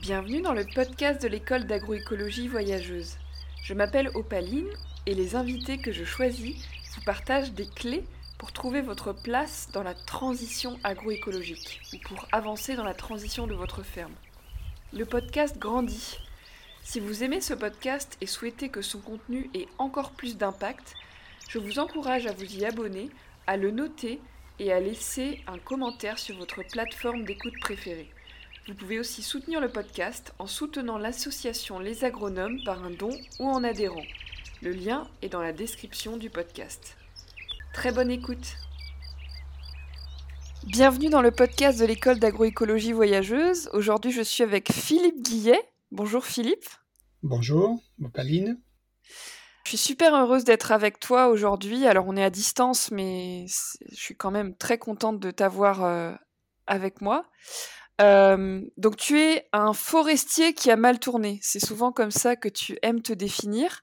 Bienvenue dans le podcast de l'école d'agroécologie voyageuse. Je m'appelle Opaline et les invités que je choisis vous partagent des clés pour trouver votre place dans la transition agroécologique ou pour avancer dans la transition de votre ferme. Le podcast grandit. Si vous aimez ce podcast et souhaitez que son contenu ait encore plus d'impact, je vous encourage à vous y abonner, à le noter et à laisser un commentaire sur votre plateforme d'écoute préférée. Vous pouvez aussi soutenir le podcast en soutenant l'association Les Agronomes par un don ou en adhérant. Le lien est dans la description du podcast. Très bonne écoute Bienvenue dans le podcast de l'école d'agroécologie voyageuse. Aujourd'hui, je suis avec Philippe Guillet. Bonjour Philippe. Bonjour, Pauline. Je suis super heureuse d'être avec toi aujourd'hui. Alors, on est à distance, mais je suis quand même très contente de t'avoir euh, avec moi. Euh, donc tu es un forestier qui a mal tourné. C'est souvent comme ça que tu aimes te définir.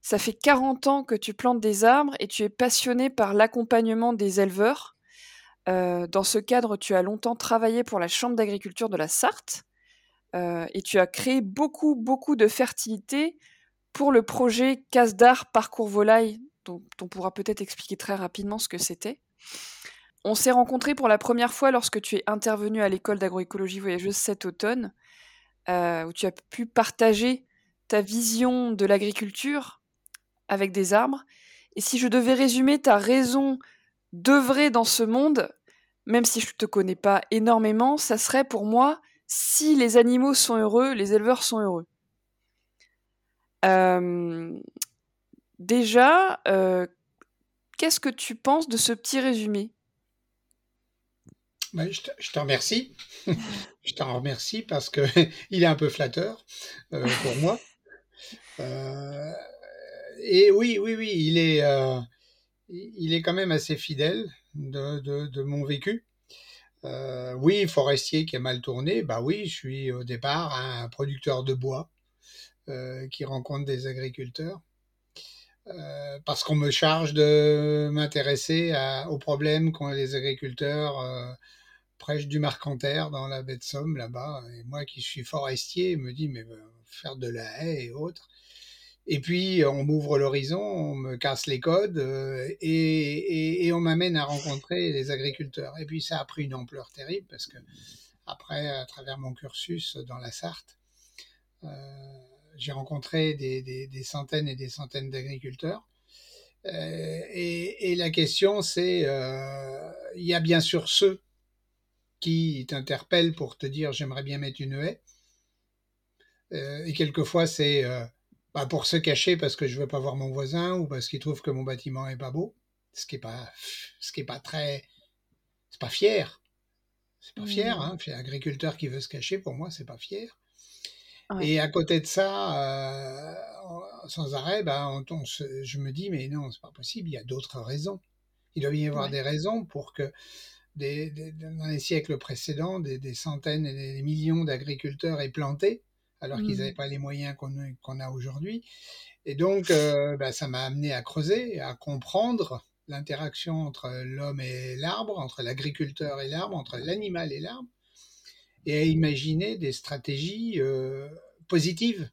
Ça fait 40 ans que tu plantes des arbres et tu es passionné par l'accompagnement des éleveurs. Euh, dans ce cadre, tu as longtemps travaillé pour la Chambre d'agriculture de la Sarthe euh, et tu as créé beaucoup, beaucoup de fertilité pour le projet Casse d'art Parcours Volaille, dont on pourra peut-être expliquer très rapidement ce que c'était. On s'est rencontrés pour la première fois lorsque tu es intervenu à l'école d'agroécologie voyageuse cet automne, euh, où tu as pu partager ta vision de l'agriculture avec des arbres. Et si je devais résumer ta raison d'œuvrer dans ce monde, même si je ne te connais pas énormément, ça serait pour moi si les animaux sont heureux, les éleveurs sont heureux. Euh, déjà, euh, qu'est-ce que tu penses de ce petit résumé? Je, te, remercie. je t'en remercie parce que il est un peu flatteur euh, pour moi. Euh, et oui, oui, oui, il est, euh, il est quand même assez fidèle de, de, de mon vécu. oui, forestier qui a mal tourné, bah oui, je suis au départ un producteur de bois qui rencontre des agriculteurs. parce qu'on me charge de m'intéresser aux problèmes qu'ont les agriculteurs prêche du Marcanterre dans la baie de Somme là-bas. Et moi qui suis forestier, me dit mais euh, faire de la haie et autres. Et puis on m'ouvre l'horizon, on me casse les codes euh, et, on m'amène à rencontrer les agriculteurs. Et puis ça a pris une ampleur terrible parce que après, à travers mon cursus dans la Sarthe, euh, j'ai rencontré des, centaines et des centaines d'agriculteurs. et, la question, c'est, il y a bien sûr ceux qui t'interpelle pour te dire j'aimerais bien mettre une haie. Euh, et quelquefois c'est euh, bah, pour se cacher parce que je veux pas voir mon voisin ou parce qu'il trouve que mon bâtiment est pas beau, ce qui est pas, ce qui est pas très, c'est pas fier. C'est pas fier, mmh. hein. Un agriculteur qui veut se cacher, pour moi, c'est pas fier. Et à côté de ça, euh, sans arrêt, bah, on, je me dis, mais non, c'est pas possible, il y a d'autres raisons. Il doit y avoir des raisons pour que dans les siècles précédents, des, centaines et des millions d'agriculteurs aient planté, alors qu'ils n'avaient mmh. pas les moyens qu'on a aujourd'hui. Et donc, euh, bah, ça m'a amené à creuser, à comprendre l'interaction entre l'homme et l'arbre, entre l'agriculteur et l'arbre, entre l'animal et l'arbre, et à imaginer des stratégies euh, positives.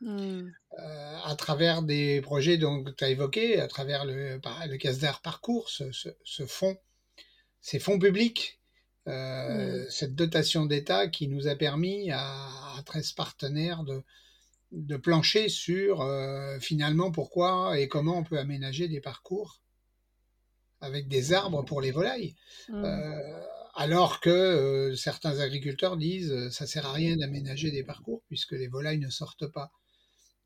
Mmh. Euh, à travers des projets dont tu as évoqué, à travers le, le CASDAR Parcours, ce, ce, ce fonds ces fonds publics, euh, mmh. cette dotation d'État qui nous a permis à, 13 partenaires de, de plancher sur euh, finalement pourquoi et comment on peut aménager des parcours avec des arbres pour les volailles. Mmh. Euh, alors que certains agriculteurs disent ça sert à rien d'aménager des parcours puisque les volailles ne sortent pas.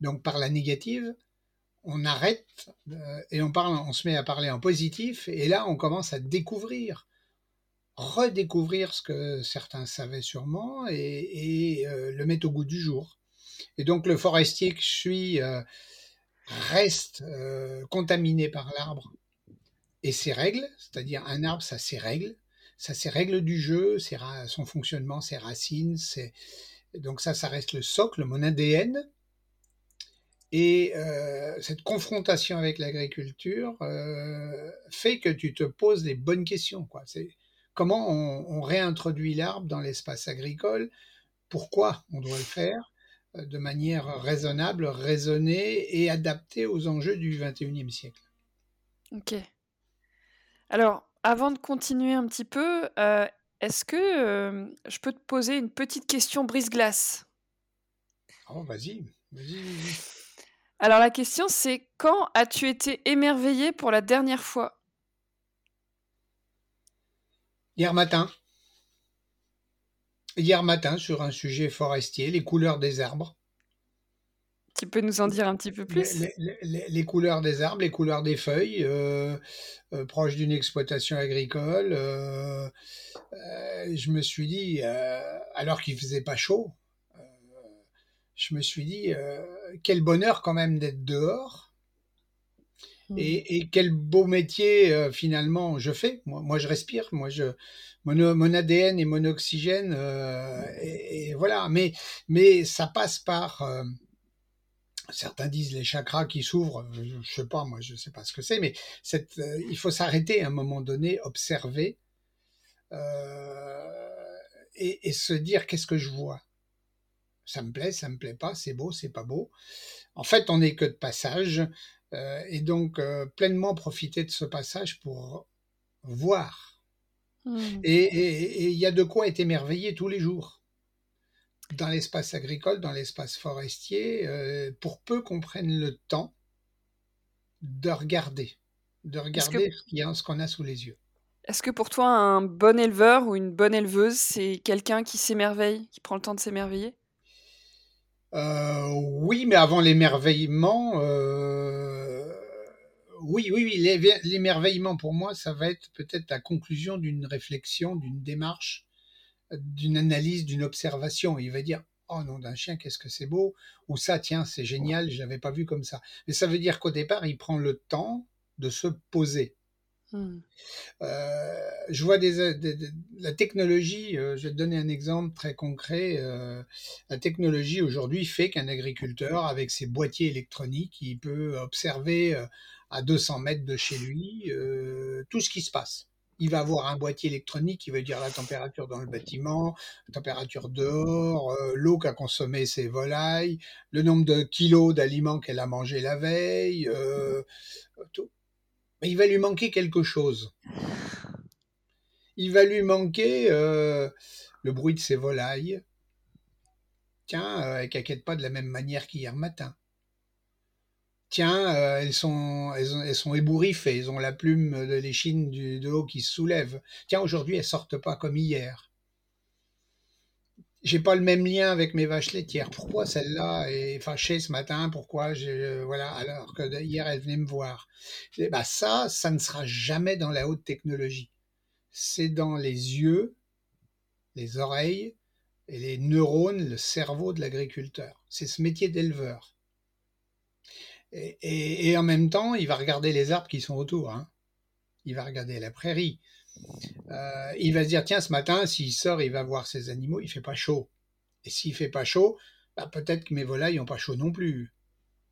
Donc par la négative, on arrête euh, et on se met à parler en positif, et là on commence à découvrir, redécouvrir ce que certains savaient sûrement et, euh, le mettre au goût du jour. Et donc le forestier que je suis euh, reste contaminé par l'arbre et ses règles, c'est-à-dire un arbre, ça ses règles, ça ses règles du jeu, son fonctionnement, ses racines, donc ça, ça reste le socle, mon ADN. Et euh, cette confrontation avec l'agriculture euh, fait que tu te poses les bonnes questions. Quoi. C'est comment on, réintroduit l'arbre dans l'espace agricole? Pourquoi on doit le faire de manière raisonnable, raisonnée et adaptée aux enjeux du 21e siècle? Ok. Alors, avant de continuer un petit peu, est-ce que je peux te poser une petite question brise-glace? Oh, vas-y, vas-y. Alors la question c'est quand as-tu été émerveillé pour la dernière fois? Hier matin. Hier matin sur un sujet forestier, les couleurs des arbres. Tu peux nous en dire un petit peu plus? les, couleurs des arbres, les couleurs des feuilles, euh, euh, proches d'une exploitation agricole. Euh, je me suis dit, alors qu'il faisait pas chaud, je me suis dit, quel bonheur quand même d'être dehors. Mmh. Et, quel beau métier finalement je fais. Moi, je respire, moi je mon, ADN et mon oxygène et, voilà. Mais mais ça passe par certains disent les chakras qui s'ouvrent, je sais pas, moi je sais pas ce que c'est, mais cette, il faut s'arrêter à un moment donné, observer et, et, se dire qu'est-ce que je vois? Ça me plaît, ça me plaît pas, c'est beau, c'est pas beau. En fait, on n'est que de passage, euh, et donc euh, pleinement profiter de ce passage pour voir. Mmh. Et il y a de quoi être émerveillé tous les jours. Dans l'espace agricole, dans l'espace forestier, euh, pour peu qu'on prenne le temps de regarder, de regarder ce qu'on a sous les yeux. Est-ce que pour toi, un bon éleveur ou une bonne éleveuse, c'est quelqu'un qui s'émerveille, qui prend le temps de s'émerveiller? Euh, oui, mais avant l'émerveillement, euh, oui, oui, oui, l'émerveillement pour moi, ça va être peut-être la conclusion d'une réflexion, d'une démarche, d'une analyse, d'une observation. Il va dire, oh non, d'un chien, qu'est-ce que c'est beau, ou ça, tiens, c'est génial, je l'avais pas vu comme ça. Mais ça veut dire qu'au départ, il prend le temps de se poser. Mmh. Euh, je vois des, la technologie, euh, je vais te donner un exemple très concret. Euh, la technologie aujourd'hui fait qu'un agriculteur, avec ses boîtiers électroniques, il peut observer à 200 mètres de chez lui tout ce qui se passe. Il va avoir un boîtier électronique qui veut dire la température dans le bâtiment, la température dehors, l'eau qu'a consommé ses volailles, le nombre de kilos d'aliments qu'elle a mangé la veille, tout il va lui manquer quelque chose. Il va lui manquer euh, le bruit de ses volailles. Tiens, euh, elles ne pas de la même manière qu'hier matin. Tiens, euh, elles, sont, elles, sont ébouriffées, elles ont la plume de l'échine de haut qui se soulève. Tiens, aujourd'hui, elles sortent pas comme hier j'ai pas le même lien avec mes vaches laitières. Pourquoi celle-là est fâchée ce matin? Pourquoi je, voilà alors que hier elle venait me voir? Bah ça, ça ne sera jamais dans la haute technologie. C'est dans les yeux, les oreilles et les neurones, le cerveau de l'agriculteur. C'est ce métier d'éleveur. Et, et, en même temps, il va regarder les arbres qui sont autour. Hein. Il va regarder la prairie. Euh, il va se dire tiens ce matin s'il sort il va voir ses animaux il fait pas chaud. Et s'il fait pas chaud bah, peut-être que mes volailles ont pas chaud non plus.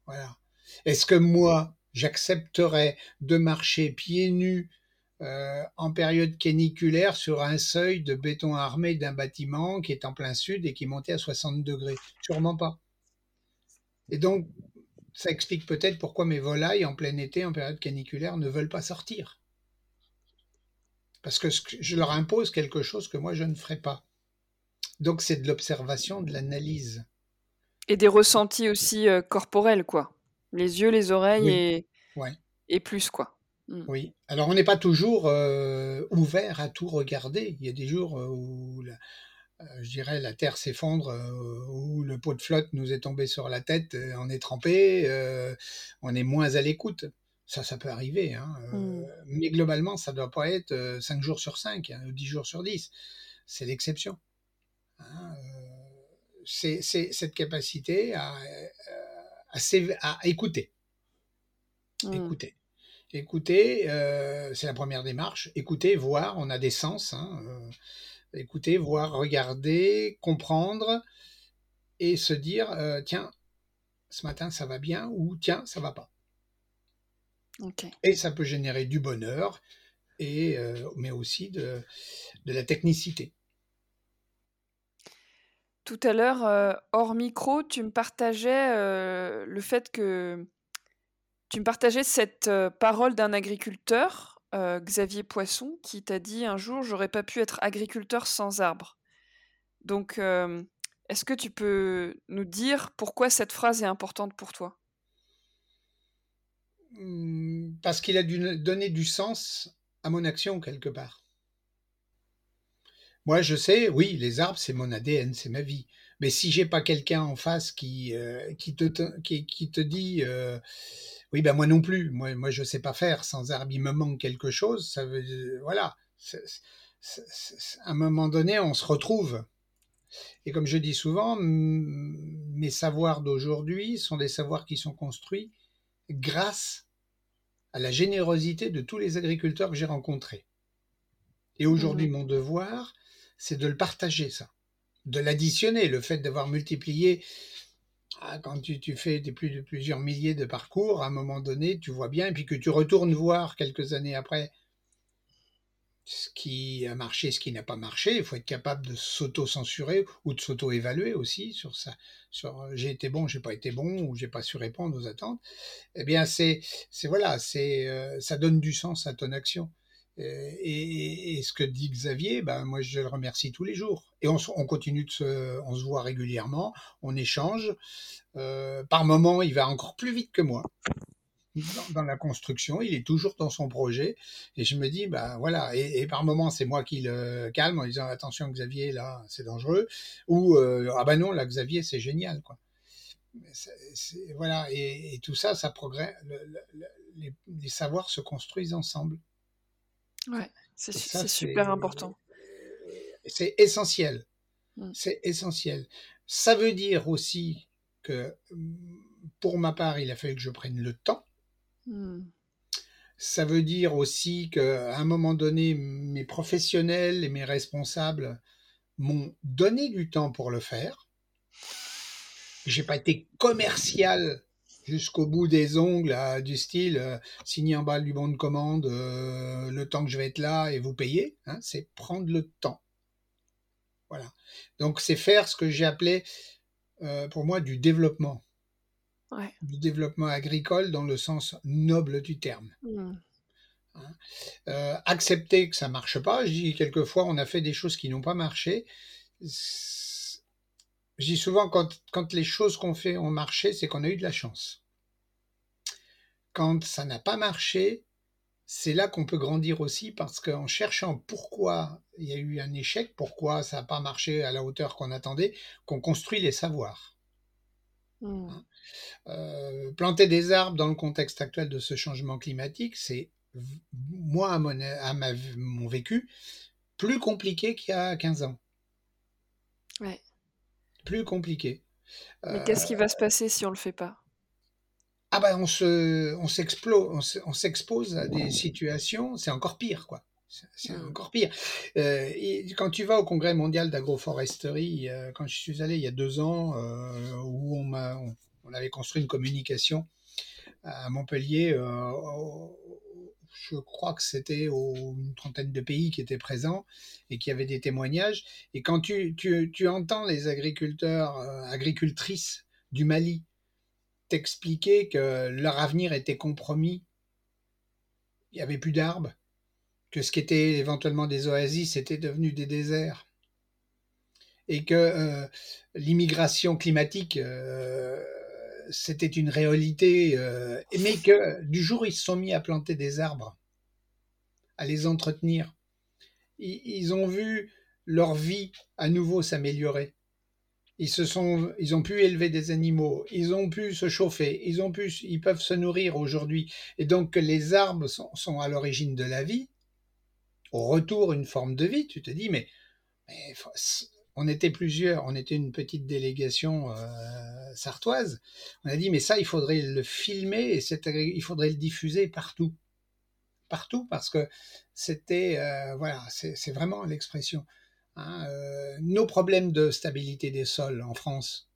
Voilà. Est-ce que moi j'accepterais de marcher pieds nus euh, en période caniculaire sur un seuil de béton armé d'un bâtiment qui est en plein sud et qui montait à 60 degrés? Sûrement pas. Et donc ça explique peut-être pourquoi mes volailles en plein été en période caniculaire ne veulent pas sortir parce que je leur impose quelque chose que moi je ne ferai pas. Donc c'est de l'observation, de l'analyse. Et des ressentis aussi euh, corporels, quoi. Les yeux, les oreilles et... et plus, quoi. Mm. Oui. Alors on n'est pas toujours euh, ouvert à tout regarder. Il y a des jours euh, où, je dirais, la terre s'effondre, où le pot de flotte nous est tombé sur la tête, on est trempé, on est moins à l'écoute. Ça, ça peut arriver. Hein, mmh. Mais globalement, ça ne doit pas être 5 jours sur 5 hein, ou 10 jours sur 10. C'est l'exception. Hein, c'est cette capacité à, à, écouter. Mmh. Écouter. Écouter, c'est la première démarche. Écouter, voir, on a des sens. écouter, voir, regarder, comprendre et se dire, tiens, ce matin ça va bien ou tiens, ça va pas. Et ça peut générer du bonheur, et, euh, mais aussi de, de, la technicité. tout à l'heure, hors micro, tu me partageais le fait que tu me partageais cette parole d'un agriculteur, Xavier Poisson, qui t'a dit un jour J'aurais pas pu être agriculteur sans arbres. Donc, est-ce que tu peux nous dire pourquoi cette phrase est importante pour toi? Parce qu'il a dû donner du sens à mon action quelque part. Moi, je sais, oui, les arbres, c'est mon ADN, c'est ma vie. Mais si j'ai pas quelqu'un en face qui, qui, te, qui, te dit oui, ben moi non plus. Moi, moi, je sais pas faire. Sans arbre, il me manque quelque chose. Ça veut, voilà. à un moment donné, on se retrouve. Et comme je dis souvent, mes savoirs d'aujourd'hui sont des savoirs qui sont construits grâce à la générosité de tous les agriculteurs que j'ai rencontrés. Et aujourd'hui, mmh mon devoir, c'est de le partager, ça, de l'additionner, le fait d'avoir multiplié ah, quand tu, tu fais des plus de plusieurs milliers de parcours, à un moment donné, tu vois bien, et puis que tu retournes voir quelques années après ce qui a marché, ce qui n'a pas marché, il faut être capable de s'auto-censurer ou de s'auto-évaluer aussi sur ça, sur j'ai été bon, j'ai pas été bon ou j'ai pas su répondre aux attentes. Eh bien, c'est, c'est voilà, c'est, euh, ça donne du sens à ton action. Euh, et, ce que dit Xavier, ben moi je le remercie tous les jours. Et on, continue de se, on se voit régulièrement, on échange. Euh, par moment, il va encore plus vite que moi dans, la construction. Il est toujours dans son projet. Et je me dis, ben voilà. Et, par moment, c'est moi qui le calme en disant attention Xavier, là, c'est dangereux. Ou euh, ah ben non, là Xavier, c'est génial, quoi. voilà. Et, tout ça, ça progresse. les savoirs se construisent ensemble. Ouais, c'est super important. C'est essentiel. Mmh. C'est essentiel. Ça veut dire aussi que pour ma part, il a fallu que je prenne le temps. Mmh. Ça veut dire aussi qu'à un moment donné, mes professionnels et mes responsables m'ont donné du temps pour le faire. J'ai pas été commercial jusqu'au bout des ongles, du style euh, signer en bas du bon de commande euh, le temps que je vais être là et vous payer. Hein, c'est prendre le temps. Voilà. Donc c'est faire ce que j'ai appelé euh, pour moi du développement. Du développement agricole dans le sens noble du terme. Mmh. Hein. accepter que ça marche pas. Je dis quelquefois on a fait des choses qui n'ont pas marché. Je dis souvent quand, quand les choses qu'on fait ont marché, c'est qu'on a eu de la chance quand ça n'a pas marché, c'est là qu'on peut grandir aussi parce qu'en cherchant pourquoi il y a eu un échec, pourquoi ça n'a pas marché à la hauteur qu'on attendait, qu'on construit les savoirs. Mmh. Hein. Euh, planter des arbres dans le contexte actuel de ce changement climatique, c'est moi à mon, à mon vécu plus compliqué qu'il y a 15 ans. Ouais. Plus compliqué. Mais qu'est-ce qui va se passer si on le fait pas? Ah ben on se, on s'explose, on s'expose à des situations, c'est encore pire quoi. C'est mmh. encore pire. Euh, quand tu vas au congrès mondial d'agroforesterie, euh, quand je suis allé il y a deux ans, euh, où on, m'a, on, avait construit une communication à Montpellier, je crois que c'était une trentaine de pays qui étaient présents et qui avaient des témoignages. Et quand tu, entends les agriculteurs, agricultrices du Mali expliquer que leur avenir était compromis. Il n'y avait plus d'arbres, que ce qui était éventuellement des oasis était devenu des déserts, et que euh, l'immigration climatique, euh, c'était une réalité, euh, mais que du jour ils se sont mis à planter des arbres, à les entretenir, ils ont vu leur vie à nouveau s'améliorer ils se sont, ils ont pu élever des animaux, ils ont pu se chauffer, ils ont pu, ils peuvent se nourrir aujourd'hui, et donc les arbres sont, à l'origine de la vie. Au retour, une forme de vie. Tu te dis, mais, on était plusieurs, on était une petite délégation euh, sartoise. On a dit, mais ça, il faudrait le filmer et il faudrait le diffuser partout, partout, parce que c'était, euh, voilà, c'est vraiment l'expression. Hein, euh, nos problèmes de stabilité des sols en France,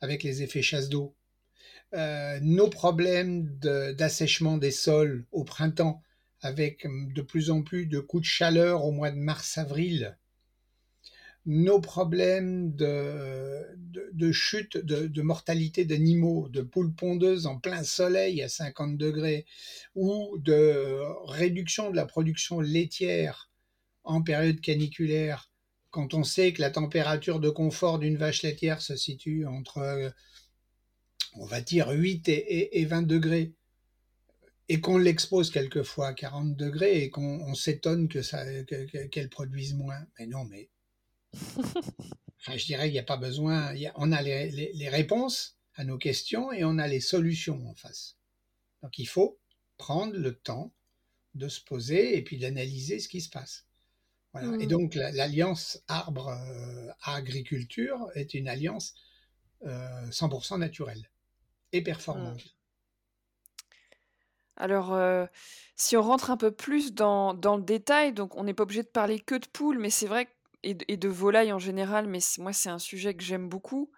avec les effets chasse d'eau, euh, nos problèmes d'assèchement des sols au printemps, avec de plus en plus de coups de chaleur au mois de mars-avril, nos problèmes de, de, chute, de, mortalité d'animaux, de poules pondeuses en plein soleil à 50 degrés, ou de réduction de la production laitière en période caniculaire, quand on sait que la température de confort d'une vache laitière se situe entre, on va dire, 8 et, 20 degrés, et qu'on l'expose quelquefois à 40 degrés et qu'on s'étonne que ça qu'elle produise moins. Mais non, mais enfin, je dirais qu'il n'y a pas besoin. on a les, réponses à nos questions et on a les solutions en face. Donc il faut prendre le temps de se poser et puis d'analyser ce qui se passe. Et mmh. donc l'alliance arbre-agriculture euh, est une alliance 100% euh, naturelle et performante. Mmh. Alors, euh, si on rentre un peu plus dans, dans le détail, donc on n'est pas obligé de parler que de poules, mais c'est vrai que et de, volailles en général, mais moi c'est un sujet que j'aime beaucoup.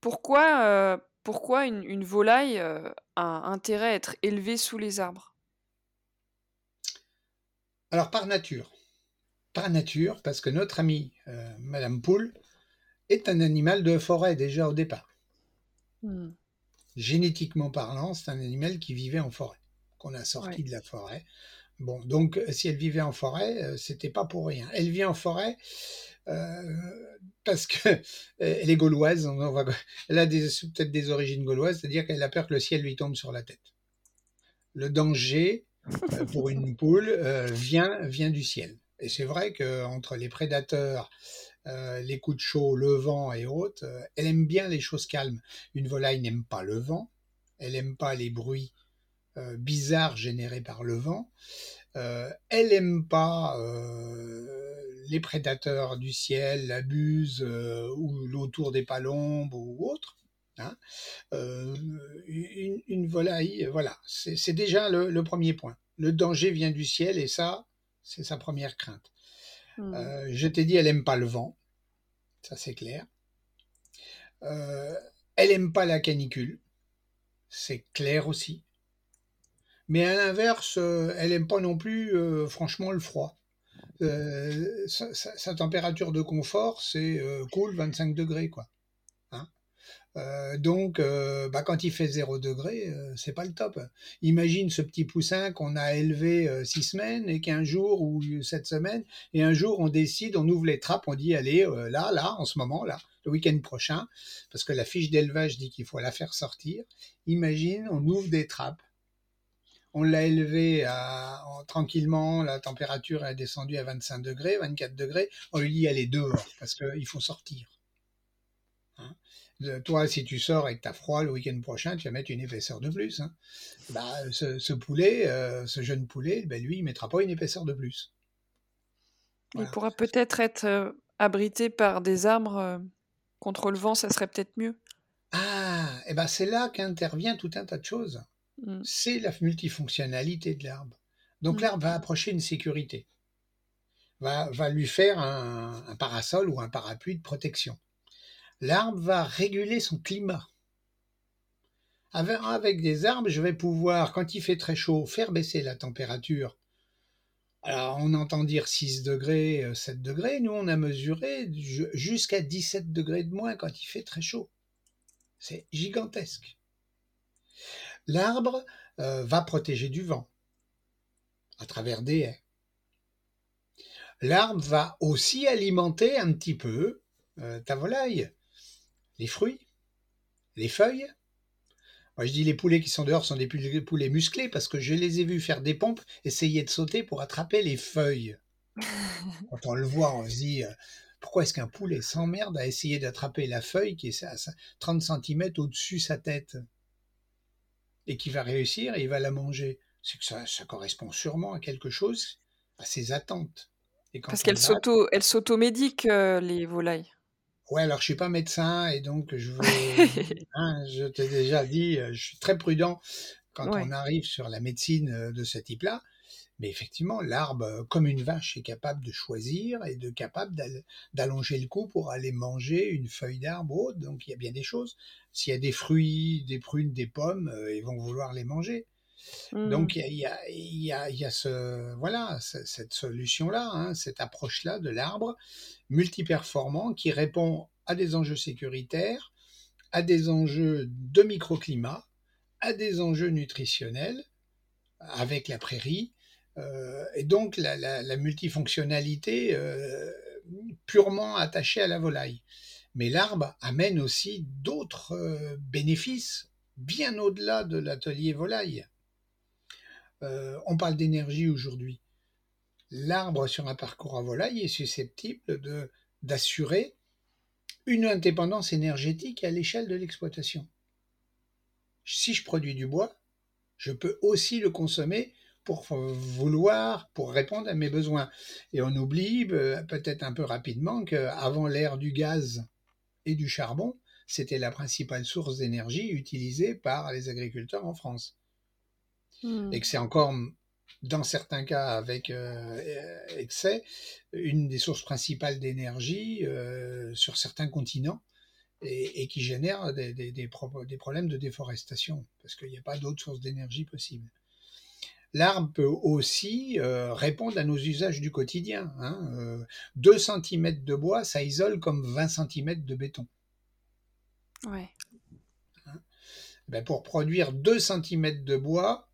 pourquoi, pourquoi une, volaille a intérêt à être élevée sous les arbres? Alors par nature. Par nature, parce que notre amie Madame Poule est un animal de forêt déjà au départ. Mmh. Génétiquement parlant, c'est un animal qui vivait en forêt, qu'on a sorti de la forêt Bon, donc euh, si elle vivait en forêt, euh, c'était pas pour rien. Elle vit en forêt euh, parce que elle est gauloise. elle a peut-être des origines gauloises, c'est-à-dire qu'elle a peur que le ciel lui tombe sur la tête. Le danger pour une poule vient vient du ciel. Et c'est vrai qu'entre les prédateurs, les coups de chaud, le vent et autres, elle aime bien les choses calmes. Une volaille n'aime pas le vent, elle n'aime pas les bruits euh, bizarre générée par le vent. Euh, elle n'aime pas euh, les prédateurs du ciel, la buse ou l'autour des palombes ou autre. Hein. Une, volaille, voilà, c'est déjà le, premier point. Le danger vient du ciel et ça, c'est sa première crainte. Mmh. je t'ai dit, elle n'aime pas le vent, ça c'est clair. elle n'aime pas la canicule, c'est clair aussi. Mais à l'inverse, euh, elle n'aime pas non plus, euh, franchement, le froid. Euh, sa, température de confort, c'est cool 25 degrés, quoi. Hein. donc, bah, quand il fait 0 degré, c'est pas le top. Imagine ce petit poussin qu'on a élevé 6 semaines et qu'un jour ou 7 semaines, et un jour on décide, on ouvre les trappes, on dit allez, là, là, en ce moment, là, le week-end prochain, parce que la fiche d'élevage dit qu'il faut la faire sortir. Imagine, on ouvre des trappes on l'a élevé à, tranquillement, la température est descendue à 25 degrés, 24 degrés. On lui dit allez dehors parce qu'il faut sortir. Hein. toi, si tu sors et que tu as froid le week-end prochain, tu vas mettre une épaisseur de plus. Hein. Bah, ce, poulet, euh, ce jeune poulet, ben, lui, il mettra pas une épaisseur de plus. Il pourra peut-être être euh, abrité par des arbres euh, contre le vent, ça serait peut-être mieux. Ah, et ben c'est là qu'intervient tout un tas de choses. Mmh. c'est la multifonctionnalité de l'arbre. Donc mmh. l'arbre va approcher une sécurité, va, va lui faire un, parasol ou un parapluie de protection. L'arbre va réguler son climat. Avec, des arbres, je vais pouvoir, quand il fait très chaud, faire baisser la température. Alors, on entend dire 6 degrés, 7 euh, degrés. Nous, on a mesuré jusqu'à 17 degrés de moins quand il fait très chaud. C'est gigantesque. L'arbre euh, va protéger du vent à travers des haies. L'arbre va aussi alimenter un petit peu euh, ta volaille, les fruits, les feuilles. Moi, je dis les poulets qui sont dehors sont des poulets musclés parce que je les ai vus faire des pompes, essayer de sauter pour attraper les feuilles. Quand on le voit, on se dit euh, pourquoi est-ce qu'un poulet s'emmerde à essayer d'attraper la feuille qui est à 30 cm au-dessus de sa tête? Et qui va réussir et il va la manger. C'est que ça, ça correspond sûrement à quelque chose, à ses attentes. Parce qu'elles s'auto, elles s'automédiquent, euh, les volailles. Ouais, alors je suis pas médecin et donc je veux, hein, je t'ai déjà dit, euh, je suis très prudent quand on arrive sur la médecine euh, de ce type-là. Mais effectivement, l'arbre, comme une vache, est capable de choisir et de capable d'allonger le cou pour aller manger une feuille d'arbre ou autre. Donc il y a bien des choses. S'il y a des fruits, des prunes, des pommes, euh, ils vont vouloir les manger. Donc il y a, y, a, y a, ce voilà cette solution-là, hein, cette approche-là de l'arbre multiperformant qui répond à des enjeux sécuritaires, à des enjeux de microclimat, à des enjeux nutritionnels avec la prairie, euh, et donc la, multifonctionnalité euh, purement attachée à la volaille. Mais l'arbre amène aussi d'autres euh, bénéfices bien au-delà de l'atelier volaille. Euh, on parle d'énergie aujourd'hui. L'arbre sur un parcours à volaille est susceptible de, d'assurer une indépendance énergétique à l'échelle de l'exploitation. Si je produis du bois, je peux aussi le consommer pour vouloir, pour répondre à mes besoins. Et on oublie euh, peut-être un peu rapidement qu'avant l'ère du gaz et du charbon, c'était la principale source d'énergie utilisée par les agriculteurs en France. Hmm. Et que c'est encore, dans certains cas avec euh, excès, une des sources principales d'énergie euh, sur certains continents et, qui génère des, des, des, problèmes de déforestation, parce qu'il n'y a pas d'autres sources d'énergie possibles. L'arbre peut aussi euh, répondre à nos usages du quotidien. Hein. 2 cm de bois, ça isole comme 20 cm de béton. Ouais. Hein? Ben pour produire 2 cm de bois,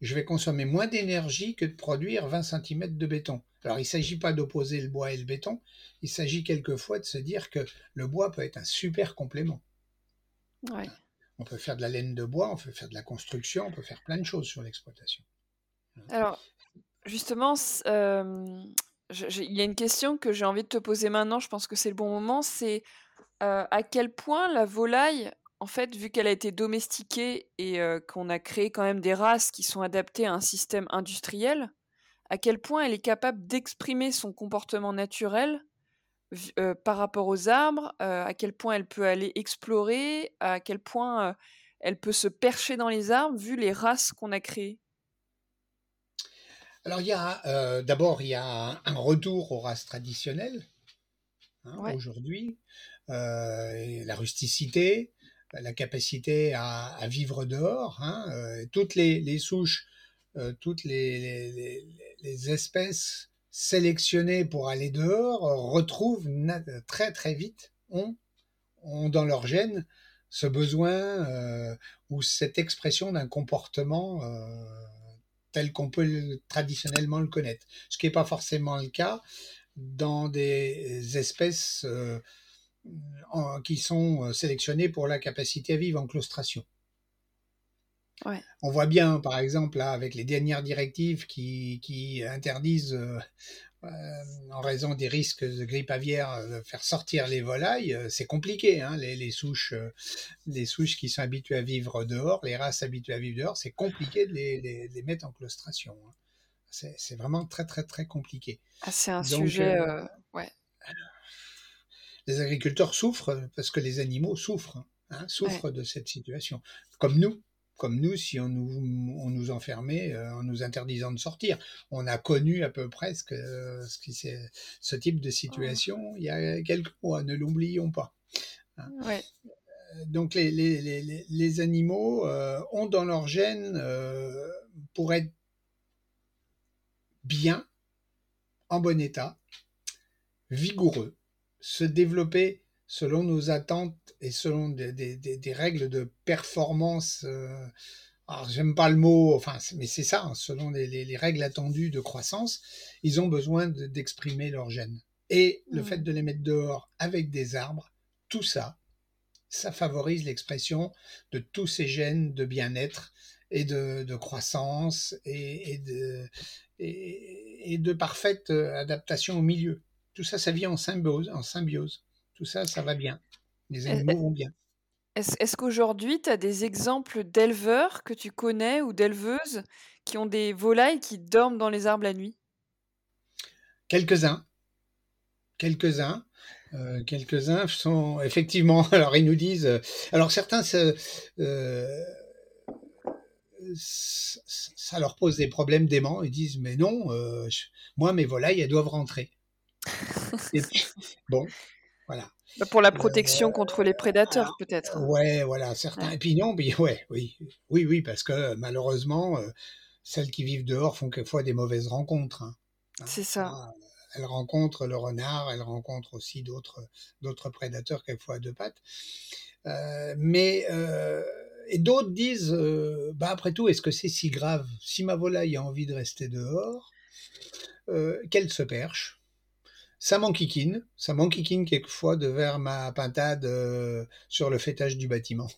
je vais consommer moins d'énergie que de produire 20 cm de béton. Alors il ne s'agit pas d'opposer le bois et le béton, il s'agit quelquefois de se dire que le bois peut être un super complément. Ouais. On peut faire de la laine de bois, on peut faire de la construction, on peut faire plein de choses sur l'exploitation. Alors, justement, euh, il y a une question que j'ai envie de te poser maintenant, je pense que c'est le bon moment, c'est euh, à quel point la volaille, en fait, vu qu'elle a été domestiquée et euh, qu'on a créé quand même des races qui sont adaptées à un système industriel, à quel point elle est capable d'exprimer son comportement naturel euh, par rapport aux arbres, à quel point elle peut aller explorer, à quel point elle peut se percher dans les arbres, vu les races qu'on a créées? Alors, il y a d'abord il y a un retour aux races traditionnelles hein, aujourd'hui. Euh, la rusticité, la capacité à, vivre dehors. Hein, euh, toutes les, souches, euh, toutes les, espèces sélectionnées pour aller dehors retrouvent très très vite, ont, dans leur gène ce besoin ou cette expression d'un comportement tel qu'on peut traditionnellement le connaître. Ce qui n'est pas forcément le cas dans des espèces qui sont euh, sélectionnés pour la capacité à vivre en claustration. On voit bien, par exemple, là, avec les dernières directives qui, interdisent, euh, euh, en raison des risques de grippe aviaire, de faire sortir les volailles, c'est compliqué. Hein, les, souches, les souches qui sont habituées à vivre dehors, les races habituées à vivre dehors, c'est compliqué de les, mettre en claustration. Hein. C'est vraiment très, très, très compliqué. Ah, c'est un sujet. ouais les agriculteurs souffrent parce que les animaux souffrent, hein, souffrent de cette situation. Comme nous, comme nous, si on nous, on nous enfermait euh, en nous interdisant de sortir. On a connu à peu près ce, que, ce, ce type de situation il y a quelques mois, ne l'oublions pas. Hein. Ouais. Euh, donc les, les, les, les animaux euh, ont dans leur gène, pour être bien, en bon état, vigoureux, se développer selon nos attentes et selon des, des, des, règles de performance. Euh, alors, j'aime pas le mot, enfin, mais c'est ça, hein, selon les, les, règles attendues de croissance, ils ont besoin d'exprimer leur gène. Et le mmh. fait de les mettre dehors avec des arbres, tout ça, ça favorise l'expression de tous ces gènes de bien-être et de, de croissance et, et, de, et, et de parfaite adaptation au milieu. Tout ça, ça vit en symbiose, en symbiose. Tout ça, ça va bien. Les animaux vont bien. Est-ce qu'aujourd'hui, tu as des exemples d'éleveurs que tu connais ou d'éleveuses qui ont des volailles qui dorment dans les arbres la nuit? Quelques-uns. Quelques-uns. Euh, quelques-uns sont effectivement. Alors, ils nous disent. Euh, alors, certains, euh, ça leur pose des problèmes d'aimant. Ils disent Mais non, moi, mes volailles, elles doivent rentrer bon, Voilà. Bah, pour la protection contre les prédateurs, peut-être. Hein. Ouais, voilà, certains. Et puis non, mais ouais, oui, oui, oui, parce que malheureusement, celles qui vivent dehors font quelquefois des mauvaises rencontres. Hein. C'est ça. Elles rencontrent le renard, elles rencontrent aussi d'autres d'autres prédateurs quelquefois à deux pattes. mais et d'autres disent, euh, bah après tout, est-ce que c'est si grave? Si ma volaille a envie de rester dehors, euh, qu'elle se perche. Ça m'enquiquine, ça m'enquiquine quelquefois de vers ma pintade euh, sur le fêtage du bâtiment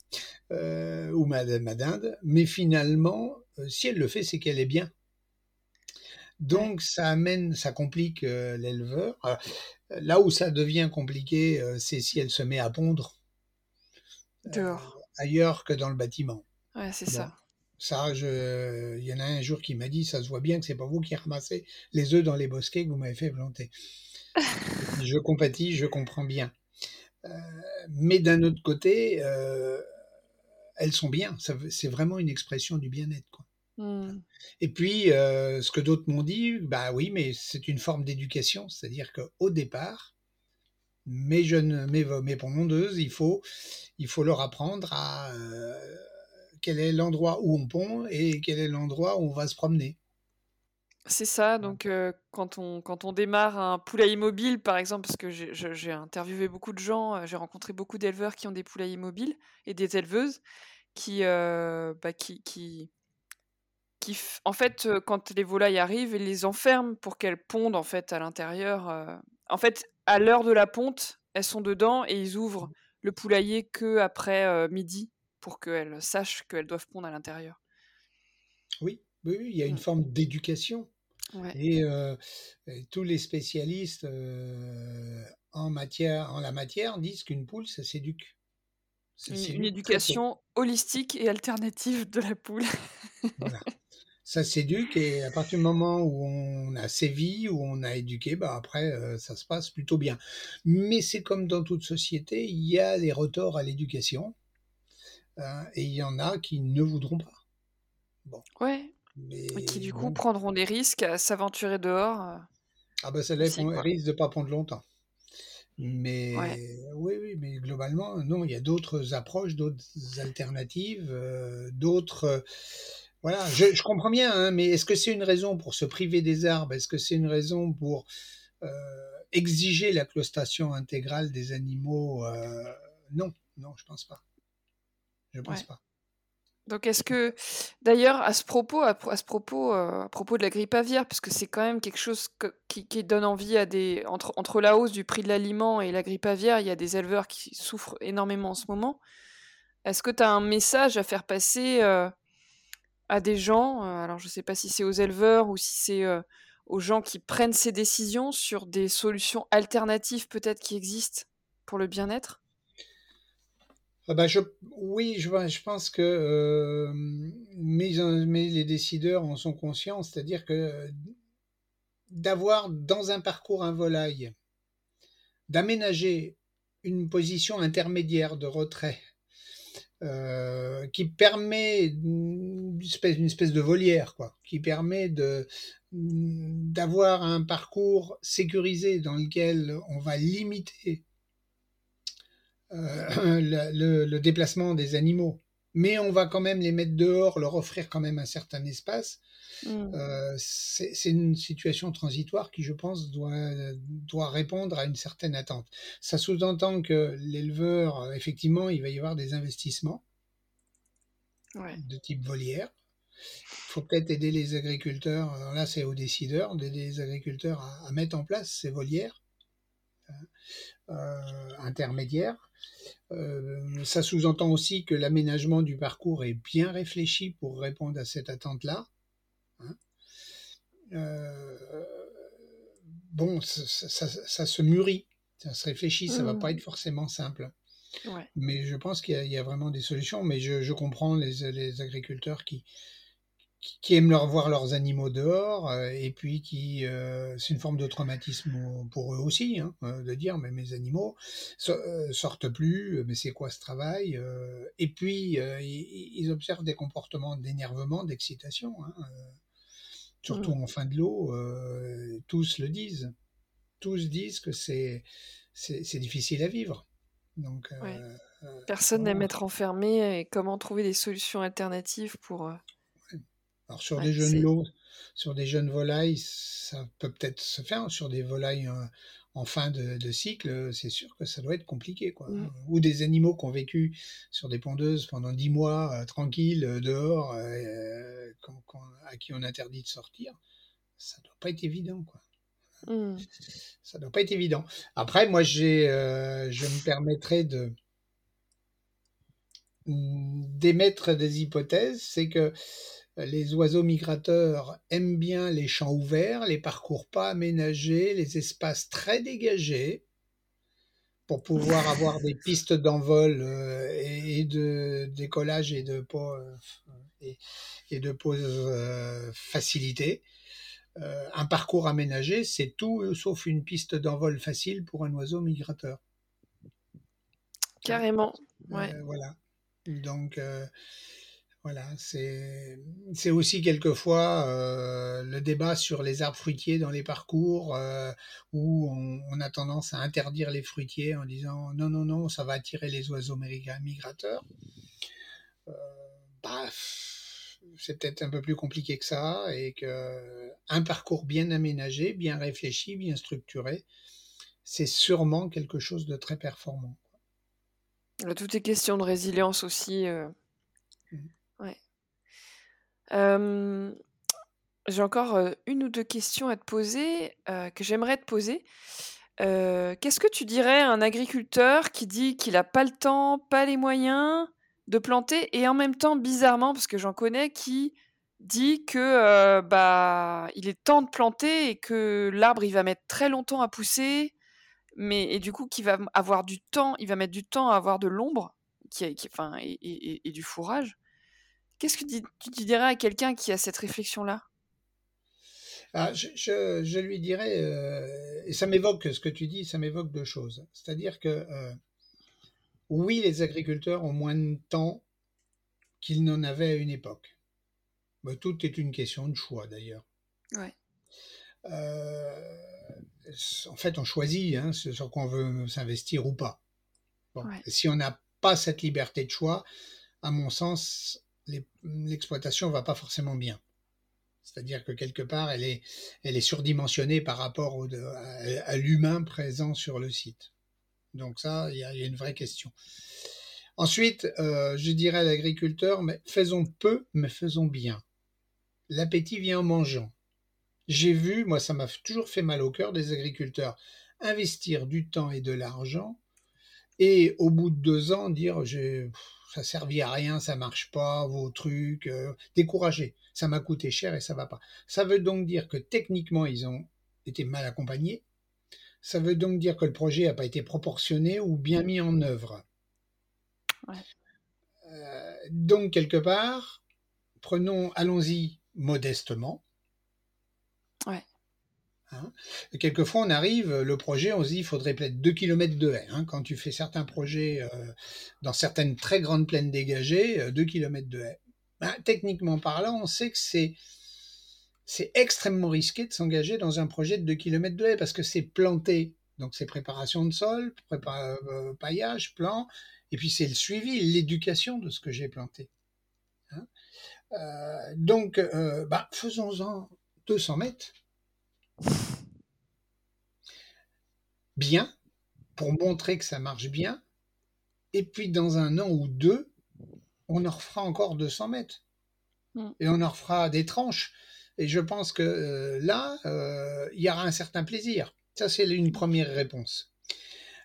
ou ma, ma dinde, mais finalement, si elle le fait, c'est qu'elle est bien. Donc ça amène, ça complique l'éleveur. Là où ça devient compliqué, c'est si elle se met à pondre. Dehors ailleurs que dans le bâtiment. Ouais, c'est ça. Ça, je... il y en a un jour qui m'a dit, ça se voit bien que c'est pas vous qui ramassez les œufs dans les bosquets que vous m'avez fait planter. je compatis, je comprends bien. Euh, mais d'un autre côté, euh, elles sont bien. C'est vraiment une expression du bien-être. Mmh. Et puis, euh, ce que d'autres m'ont dit, bah oui, mais c'est une forme d'éducation, c'est-à-dire qu'au départ, mes jeunes, mes, mes pondeuses, il faut, il faut leur apprendre à euh, quel est l'endroit où on pond et quel est l'endroit où on va se promener. C'est ça, donc euh, quand, on, quand on démarre un poulailler mobile, par exemple, parce que j'ai interviewé beaucoup de gens, euh, j'ai rencontré beaucoup d'éleveurs qui ont des poulaillers mobiles et des éleveuses qui, bah, qui, qui, qui, en fait, quand les volailles arrivent, ils les enferment pour qu'elles pondent en fait à l'intérieur. En fait, à l'heure de la ponte, elles sont dedans et ils ouvrent le poulailler que après euh, midi pour qu'elles sachent qu'elles doivent pondre à l'intérieur. Oui, oui, il y a une mmh. forme d'éducation. Euh, et, tous les spécialistes euh, en, matière, en la matière disent qu'une poule, ça s'éduque. Une, une éducation holistique et alternative de la poule. voilà. ça s'éduque et à partir du moment où on a sévi, où on a éduqué, bah après euh, ça se passe plutôt bien. Mais c'est comme dans toute société, il y a des retors à l'éducation et il y en a qui ne voudront pas. Bon. Ouais. Mais et qui du coup prendront des risques à s'aventurer dehors. Euh, ah bah ça là risque de pas prendre longtemps. Mais oui, oui, mais globalement, non, il y a d'autres approches, d'autres alternatives, euh, d'autres voilà, je, comprends bien, hein, mais est-ce que c'est une raison pour se priver des arbres? Est-ce que c'est une raison pour euh, exiger la clostation intégrale des animaux euh, Non, non, je pense pas. Je pense pas. Donc est-ce que, d'ailleurs, à ce propos, à, ce propos, euh, à propos de la grippe aviaire, parce que c'est quand même quelque chose qui, donne envie à des entre, entre la hausse du prix de l'aliment et la grippe aviaire, il y a des éleveurs qui souffrent énormément en ce moment. Est-ce que tu as un message à faire passer à des gens, euh, alors je ne sais pas si c'est aux éleveurs ou si c'est euh, aux gens qui prennent ces décisions sur des solutions alternatives peut-être qui existent pour le bien-être? Ah bah je, oui, je, je pense que euh, mais, les décideurs en sont conscients, c'est-à-dire que d'avoir dans un parcours un volaille, d'aménager une position intermédiaire de retrait euh, qui permet une espèce, une espèce, de volière, quoi, qui permet de d'avoir un parcours sécurisé dans lequel on va limiter euh, le, le, déplacement des animaux, mais on va quand même les mettre dehors, leur offrir quand même un certain espace. Mmh. Euh, c'est une situation transitoire qui, je pense, doit, doit répondre à une certaine attente. Ça sous-entend que l'éleveur, effectivement, il va y avoir des investissements de type volière. Il faut peut-être aider les agriculteurs, là c'est aux décideurs, d'aider les agriculteurs à, mettre en place ces volières euh, intermédiaires. Euh, ça sous-entend aussi que l'aménagement du parcours est bien réfléchi pour répondre à cette attente-là. Hein. Euh, bon, ça, se mûrit, ça se réfléchit, ça va mmh. pas être forcément simple. Mais je pense qu'il y, a vraiment des solutions. Mais je, comprends les, agriculteurs qui, qui, aiment leur, voir leurs animaux dehors euh, et puis qui euh, c'est une forme de traumatisme pour eux aussi hein, euh, de dire mais mes animaux sortent plus mais c'est quoi ce travail et puis ils, observent des comportements d'énervement d'excitation hein, surtout mmh. en fin de l'eau tous le disent tous disent que c'est c'est difficile à vivre. Donc, Personne n'aime être enfermé et comment trouver des solutions alternatives pour. Alors sur des jeunes lots, sur des jeunes volailles, ça peut peut-être se faire. Sur des volailles en fin de, cycle, c'est sûr que ça doit être compliqué. Quoi. Mmh. Ou des animaux qui ont vécu sur des pondeuses pendant dix mois, euh, tranquilles, euh, dehors, euh, à qui on interdit de sortir, ça doit pas être évident. Quoi. Mmh. Ça doit pas être évident. Après, moi, j'ai, je me permettrai de d'émettre des hypothèses, c'est que les oiseaux migrateurs aiment bien les champs ouverts, les parcours pas aménagés, les espaces très dégagés pour pouvoir avoir des pistes d'envol euh, et, de décollage et de, et, de pause euh, facilité. Euh, un parcours aménagé, c'est tout sauf une piste d'envol facile pour un oiseau migrateur. Carrément. Ouais. voilà. Donc, voilà, c'est aussi quelquefois euh, le débat sur les arbres fruitiers dans les parcours euh, où on, a tendance à interdire les fruitiers en disant non, non, non, ça va attirer les oiseaux migrateurs. Euh, bah, c'est peut-être un peu plus compliqué que ça et que un parcours bien aménagé, bien réfléchi, bien structuré, c'est sûrement quelque chose de très performant. Tout est question de résilience aussi. J'ai encore, une ou deux questions à te poser, que j'aimerais te poser. qu'est-ce que tu dirais à un agriculteur qui dit qu'il a pas le temps, pas les moyens de planter et en même temps, bizarrement, parce que j'en connais, qui dit que, bah, il est temps de planter et que l'arbre, il va mettre très longtemps à pousser, mais et du coup, qu'il va avoir du temps il va mettre du temps à avoir de l'ombre, qui qui enfin et du fourrage. Qu'est-ce que tu, dirais à quelqu'un qui a cette réflexion-là? Ah, je, lui dirais, euh, et ça m'évoque ce que tu dis, ça m'évoque deux choses. C'est-à-dire que euh, oui, les agriculteurs ont moins de temps qu'ils n'en avaient à une époque. Bah, tout est une question de choix d'ailleurs. Ouais. Euh, en fait, on choisit hein, sur quoi on veut s'investir ou pas. Si on n'a pas cette liberté de choix, à mon sens, l'exploitation va pas forcément bien. C'est-à-dire que quelque part, elle est, surdimensionnée par rapport à, l'humain présent sur le site. Donc ça, il y, a une vraie question. Ensuite, euh, je dirais à l'agriculteur, mais faisons peu, mais faisons bien. L'appétit vient en mangeant. J'ai vu, moi ça m'a toujours fait mal au cœur des agriculteurs, investir du temps et de l'argent, et au bout de deux ans dire, j'ai ça servit à rien, ça marche pas, vos trucs, euh, découragés. Ça m'a coûté cher et ça va pas. Ça veut donc dire que techniquement, ils ont été mal accompagnés. Ça veut donc dire que le projet n'a pas été proportionné ou bien mis en œuvre. Euh, donc, quelque part, prenons, allons-y modestement. Hein. quelquefois, on arrive, le projet, on se dit, il faudrait peut-être 2 km de haie. Hein. Quand tu fais certains projets euh, dans certaines très grandes plaines dégagées, 2 euh, km de haie. Ben, techniquement parlant, on sait que c'est extrêmement risqué de s'engager dans un projet de 2 km de haie parce que c'est planté. Donc c'est préparation de sol, euh, paillage, plan, et puis c'est le suivi, l'éducation de ce que j'ai planté. Hein. donc, bah, faisons-en 200 mètres bien pour montrer que ça marche bien. Et puis dans un an ou deux, on en refera encore 200 mètres. Mm. Et on en refera des tranches. Et je pense que euh, là, euh, il y aura un certain plaisir. Ça, c'est une première réponse.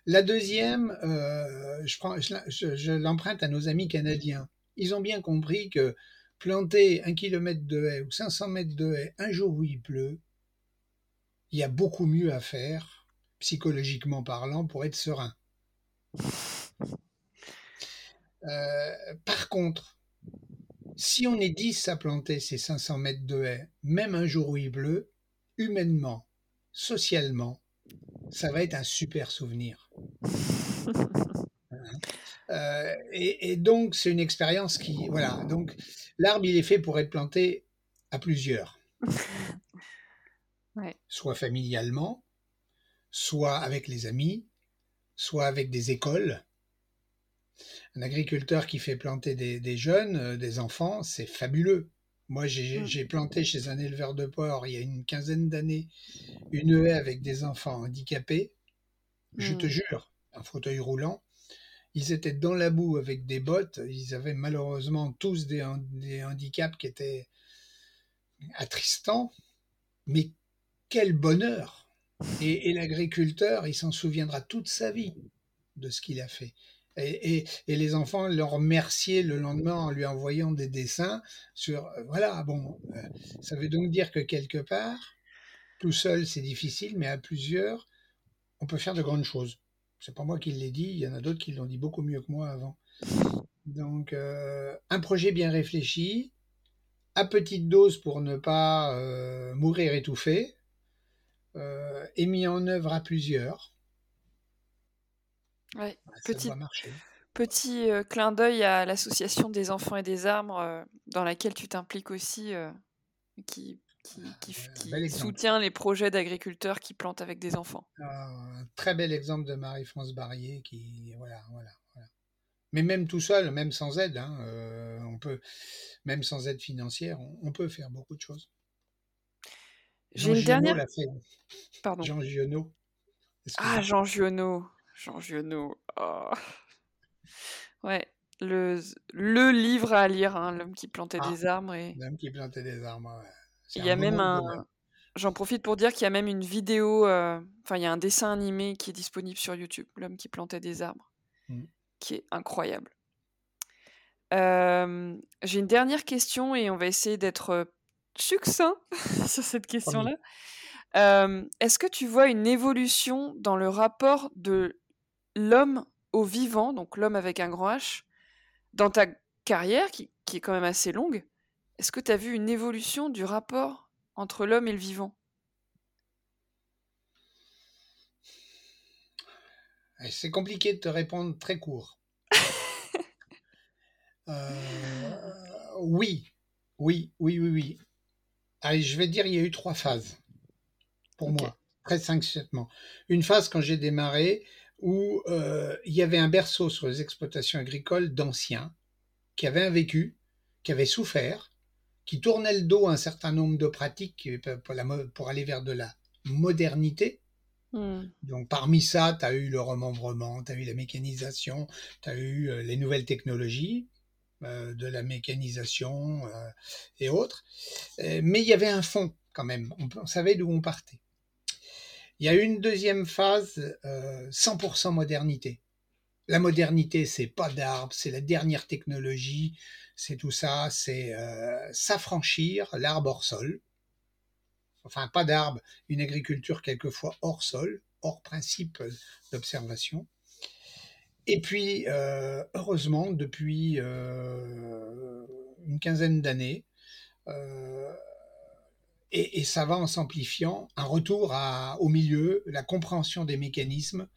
La deuxième, euh, je, prends, je l'emprunte à nos amis canadiens. Ils ont bien compris que planter un kilomètre de haie ou 500 mètres de haie un jour où il pleut, il y a beaucoup mieux à faire, psychologiquement parlant, pour être serein. Euh, par contre, si on est 10 à planter ces 500 mètres de haie, même un jour où il pleut, humainement, socialement, ça va être un super souvenir. Euh, et, donc, c'est une expérience qui. Voilà. Donc, l'arbre, il est fait pour être planté à plusieurs soit familialement, soit avec les amis, soit avec des écoles. Un agriculteur qui fait planter des, jeunes, euh, des enfants, c'est fabuleux. Moi, j'ai planté chez un éleveur de porc il y a une quinzaine d'années une haie avec des enfants handicapés. Je te mmh. jure, un fauteuil roulant. Ils étaient dans la boue avec des bottes. Ils avaient malheureusement tous des, des handicaps qui étaient attristants. Mais quel bonheur. Et, l'agriculteur, il s'en souviendra toute sa vie de ce qu'il a fait. Et, les enfants le remerciaient le lendemain en lui envoyant des dessins sur euh, voilà bon euh, ça veut donc dire que quelque part tout seul c'est difficile mais à plusieurs on peut faire de grandes choses. C'est pas moi qui l'ai dit il y en a d'autres qui l'ont dit beaucoup mieux que moi avant. Donc euh, un projet bien réfléchi à petite dose pour ne pas mourir étouffé euh, est mis en œuvre à plusieurs. Ouais, petit, petit euh, clin d'œil à l'association des enfants et des arbres euh, dans laquelle tu t'impliques aussi, qui, qui, ah, soutient les projets d'agriculteurs qui plantent avec des enfants. Ah, un très bel exemple de Marie-France Barrier qui, voilà, voilà, Mais même tout seul, même sans aide, hein, on peut, même sans aide financière, on peut faire beaucoup de choses. J'ai une dernière. Pardon. Jean Giono. Ah, Jean Giono. Jean Giono. Oh. Ouais, le, le livre à lire, hein, L'homme qui plantait ah, des arbres. Et... L'homme qui plantait des arbres, ouais. Il y a même un. J'en profite pour dire qu'il y a même une vidéo, euh, enfin, il y a un dessin animé qui est disponible sur YouTube, L'homme qui plantait des arbres, mmh. qui est incroyable. Euh, j'ai une dernière question et on va essayer d'être succinct sur cette question-là. Est-ce que tu vois une évolution dans le rapport de l'homme au vivant, donc l'homme avec un grand H, dans ta carrière, qui, est quand même assez longue? Est-ce que tu as vu une évolution du rapport entre l'homme et le vivant? C'est compliqué de te répondre très court. Euh, oui, oui, oui, oui, oui. Allez, je vais dire, il y a eu trois phases pour moi, très succinctement. Une phase quand j'ai démarré où euh, il y avait un berceau sur les exploitations agricoles d'anciens qui avaient un vécu, qui avaient souffert, qui tournaient le dos à un certain nombre de pratiques pour, pour aller vers de la modernité. Hmm. Donc parmi ça, tu as eu le remembrement, tu as eu la mécanisation, tu as eu euh, les nouvelles technologies. Euh, de la mécanisation euh, et autres. Euh, mais il y avait un fond quand même, on, savait d'où on partait. Il y a une deuxième phase, 100% modernité. La modernité, c'est pas d'arbres, c'est la dernière technologie, c'est tout ça, c'est s'affranchir l'arbre hors sol. Enfin, pas d'arbre, une agriculture quelquefois hors sol, hors principe d'observation. Et puis, euh, heureusement, depuis euh, une quinzaine d'années, euh, et, ça va en s'amplifiant, un retour au milieu, la compréhension des mécanismes.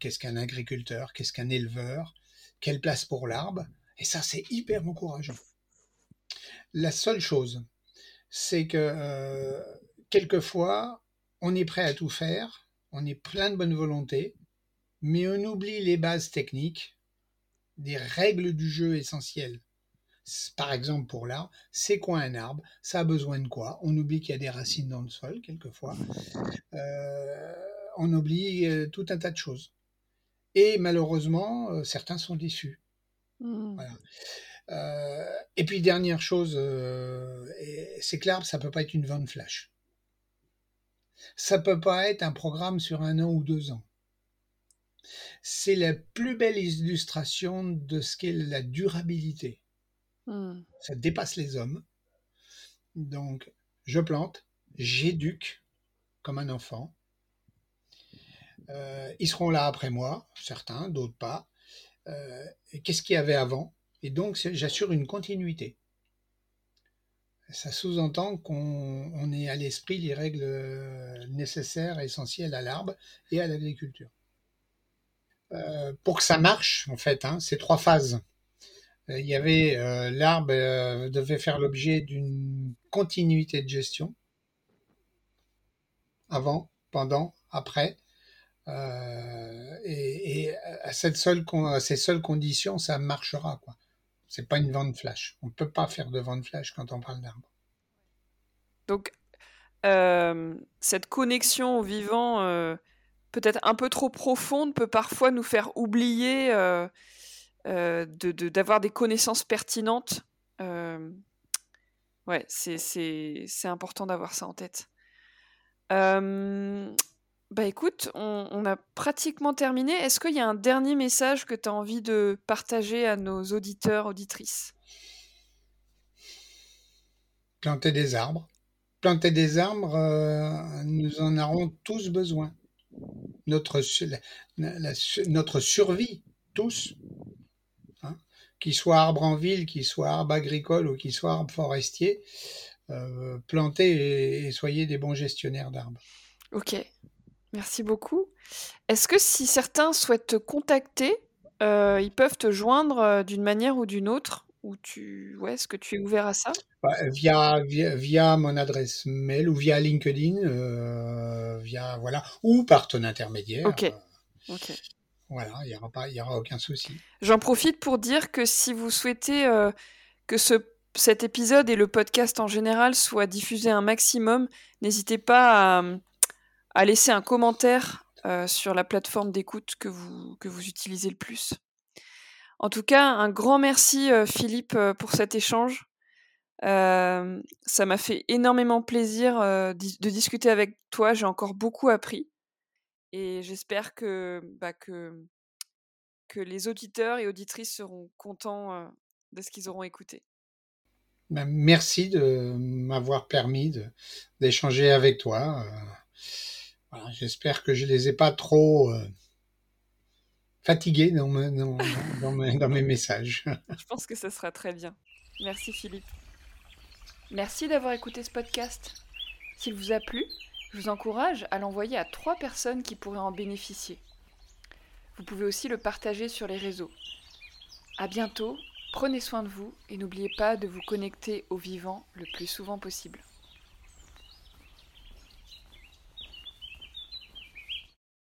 qu'est-ce qu'un agriculteur Qu'est-ce qu'un éleveur Quelle place pour l'arbre Et ça, c'est hyper encourageant. La seule chose, c'est que quelquefois, on est prêt à tout faire, on est plein de bonne volonté, mais on oublie les bases techniques, des règles du jeu essentielles. Par exemple, pour l'arbre, c'est quoi un arbre? Ça a besoin de quoi? On oublie qu'il y a des racines dans le sol, quelquefois. Euh, on oublie euh, tout un tas de choses. Et malheureusement, euh, certains sont déçus. Mmh. et puis, dernière chose, c'est que l'arbre, ça ne peut pas être une vente flash. Ça ne peut pas être un programme sur un an ou deux ans c'est la plus belle illustration de ce qu'est la durabilité. Hmm. Ça dépasse les hommes. Donc, je plante, j'éduque comme un enfant. Euh, ils seront là après moi, certains, d'autres pas. Euh, qu'est-ce qu'il y avait avant? Et donc, j'assure une continuité. Ça sous-entend qu'on ait à l'esprit les règles nécessaires, essentielles à l'arbre et à l'agriculture. Euh, pour que ça marche, en fait, hein, c'est trois phases. Euh, il y avait euh, l'arbre devait faire l'objet d'une continuité de gestion avant, pendant, après. et, à, cette seule, à ces seules conditions, ça marchera. quoi. C'est pas une vente flash. On ne peut pas faire de vente flash quand on parle d'arbre. Donc, cette connexion au vivant, peut-être un peu trop profonde, peut parfois nous faire oublier euh, d'avoir des connaissances pertinentes. ouais, c'est important d'avoir ça en tête. Bah écoute, on, a pratiquement terminé. Est-ce qu'il y a un dernier message que tu as envie de partager à nos auditeurs, auditrices? Planter des arbres. Planter des arbres, euh, nous en aurons tous besoin. Notre, notre survie, tous, hein, qu'ils soient arbres en ville, qu'ils soient arbres agricoles ou qu'ils soient arbres forestiers, euh, plantez et soyez des bons gestionnaires d'arbres. Ok, Merci beaucoup. Est-ce que si certains souhaitent te contacter, euh, ils peuvent te joindre euh, d'une manière ou d'une autre? Ou tu... ouais, Est-ce que tu es ouvert à ça? Via, via, mon adresse mail ou via LinkedIn, euh, via, voilà, ou par ton intermédiaire. Ok. Voilà, il n'y aura, pas, y aura aucun souci. J'en profite pour dire que si vous souhaitez que ce, cet épisode et le podcast en général soient diffusés un maximum, n'hésitez pas à à laisser un commentaire euh, sur la plateforme d'écoute que vous, que vous utilisez le plus. En tout cas, un grand merci euh, Philippe euh, pour cet échange. Ça m'a fait énormément plaisir de discuter avec toi. J'ai encore beaucoup appris. Et j'espère que, bah, que, que les auditeurs et auditrices seront contents de ce qu'ils auront écouté. Ben, merci de m'avoir permis d'échanger avec toi. J'espère que je ne les ai pas trop fatigués dans, dans, mes messages. je pense que ce sera très bien. Merci Philippe. Merci d'avoir écouté ce podcast. S'il vous a plu, je vous encourage à l'envoyer à trois personnes qui pourraient en bénéficier. Vous pouvez aussi le partager sur les réseaux. À bientôt, prenez soin de vous et n'oubliez pas de vous connecter au vivant le plus souvent possible.